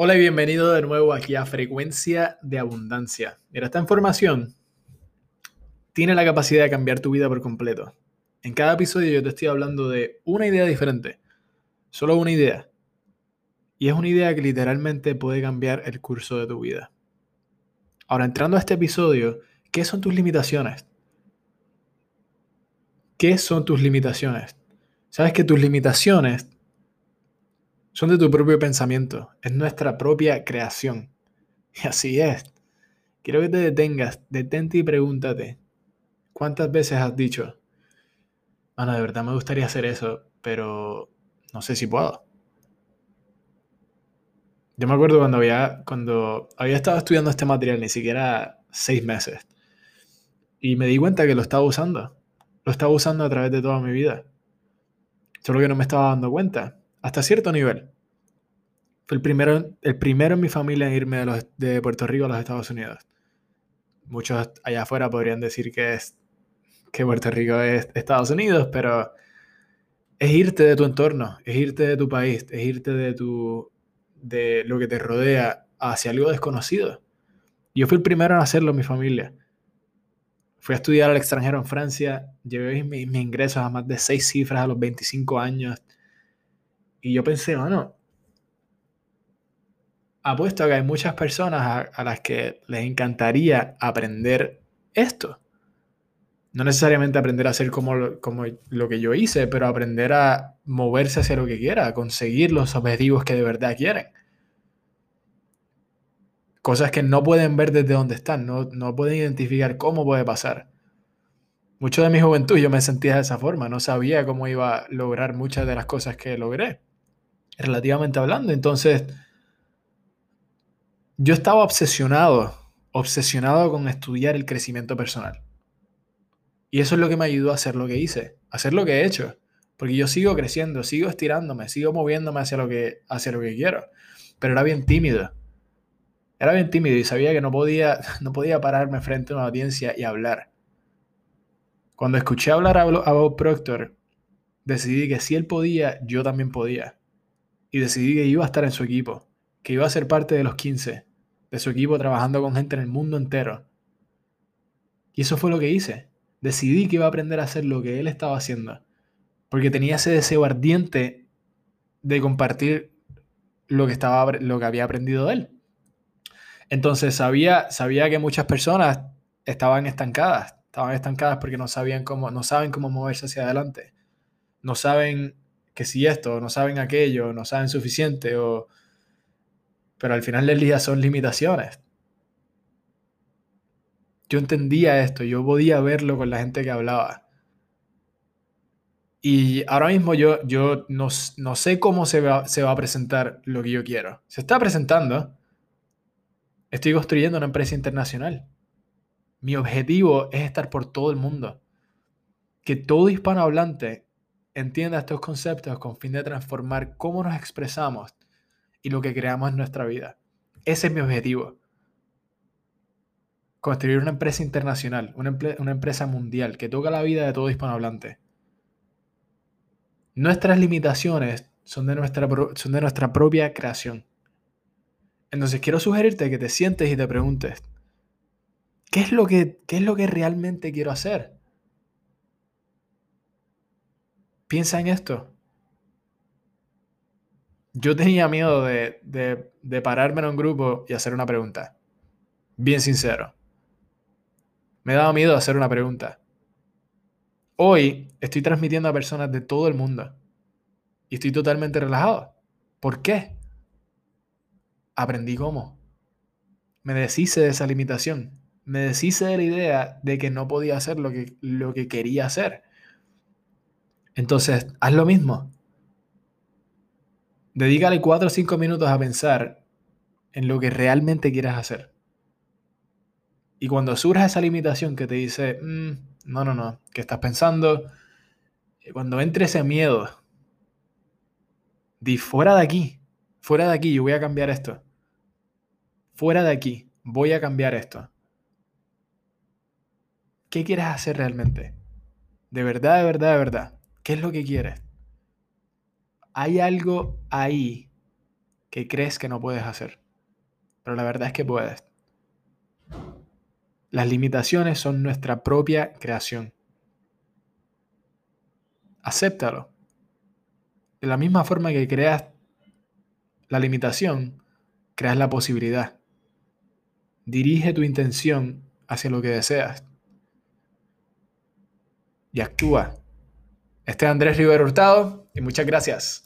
Hola y bienvenido de nuevo aquí a Frecuencia de Abundancia. Mira, esta información tiene la capacidad de cambiar tu vida por completo. En cada episodio yo te estoy hablando de una idea diferente, solo una idea. Y es una idea que literalmente puede cambiar el curso de tu vida. Ahora, entrando a este episodio, ¿qué son tus limitaciones? ¿Qué son tus limitaciones? Sabes que tus limitaciones son de tu propio pensamiento, es nuestra propia creación. Y así es. Quiero que te detengas, detente y pregúntate, ¿cuántas veces has dicho, Ana, de verdad me gustaría hacer eso, pero no sé si puedo? Yo me acuerdo cuando había, cuando había estado estudiando este material, ni siquiera seis meses, y me di cuenta que lo estaba usando. Lo estaba usando a través de toda mi vida. Solo que no me estaba dando cuenta hasta cierto nivel. Fue el primero, el primero en mi familia en irme de, Puerto Rico a los Estados Unidos. Muchos allá afuera podrían decir que, es, que Puerto Rico es Estados Unidos, pero es irte de tu entorno, es irte de tu país, es irte de, tu, de lo que te rodea hacia algo desconocido. Yo fui el primero en hacerlo en mi familia. Fui a estudiar al extranjero en Francia, llevé mis, mis ingresos a más de seis cifras a los 25 años y yo pensé, bueno, apuesto a que hay muchas personas a, las que les encantaría aprender esto. No necesariamente aprender a hacer como, como lo que yo hice, pero aprender a moverse hacia lo que quiera, a conseguir los objetivos que de verdad quieren. Cosas que no pueden ver desde donde están, no, no pueden identificar cómo puede pasar. Mucho de mi juventud yo me sentía de esa forma, no sabía cómo iba a lograr muchas de las cosas que logré relativamente hablando. Entonces, yo estaba obsesionado, obsesionado con estudiar el crecimiento personal. Y eso es lo que me ayudó a hacer lo que hice, a hacer lo que he hecho. Porque yo sigo creciendo, sigo estirándome, sigo moviéndome hacia lo que, hacia lo que quiero. Pero era bien tímido. Era bien tímido y sabía que no podía, no podía pararme frente a una audiencia y hablar. Cuando escuché hablar a Bob Proctor, decidí que si él podía, yo también podía y decidí que iba a estar en su equipo, que iba a ser parte de los 15, de su equipo trabajando con gente en el mundo entero. Y eso fue lo que hice. Decidí que iba a aprender a hacer lo que él estaba haciendo, porque tenía ese deseo ardiente de compartir lo que, estaba, lo que había aprendido de él. Entonces sabía, sabía que muchas personas estaban estancadas, estaban estancadas porque no sabían cómo, no saben cómo moverse hacia adelante, no saben que si esto, no saben aquello, no saben suficiente, o... pero al final del día son limitaciones. Yo entendía esto, yo podía verlo con la gente que hablaba. Y ahora mismo yo, yo no, no sé cómo se va, se va a presentar lo que yo quiero. Se está presentando. Estoy construyendo una empresa internacional. Mi objetivo es estar por todo el mundo. Que todo hispanohablante entienda estos conceptos con fin de transformar cómo nos expresamos y lo que creamos en nuestra vida. Ese es mi objetivo. Construir una empresa internacional, una, empresa mundial que toca la vida de todo hispanohablante. Nuestras limitaciones son de nuestra, son de nuestra propia creación. Entonces quiero sugerirte que te sientes y te preguntes, ¿qué es lo que, qué es lo que realmente quiero hacer? Piensa en esto. Yo tenía miedo de, de, pararme en un grupo y hacer una pregunta. Bien sincero. Me daba miedo hacer una pregunta. Hoy estoy transmitiendo a personas de todo el mundo. Y estoy totalmente relajado. ¿Por qué? Aprendí cómo. Me deshice de esa limitación. Me deshice de la idea de que no podía hacer lo que, lo que quería hacer. Entonces, haz lo mismo. Dedícale 4 o 5 minutos a pensar en lo que realmente quieres hacer. Y cuando surja esa limitación que te dice, mm, no, no, no, ¿qué estás pensando? Cuando entre ese miedo, di fuera de aquí, fuera de aquí, yo voy a cambiar esto. Fuera de aquí, voy a cambiar esto. ¿Qué quieres hacer realmente? De verdad, de verdad, de verdad. ¿Qué es lo que quieres? Hay algo ahí que crees que no puedes hacer. Pero la verdad es que puedes. Las limitaciones son nuestra propia creación. Acéptalo. De la misma forma que creas la limitación, creas la posibilidad. Dirige tu intención hacia lo que deseas. Y actúa. Este es Andrés Rivero Hurtado y muchas gracias.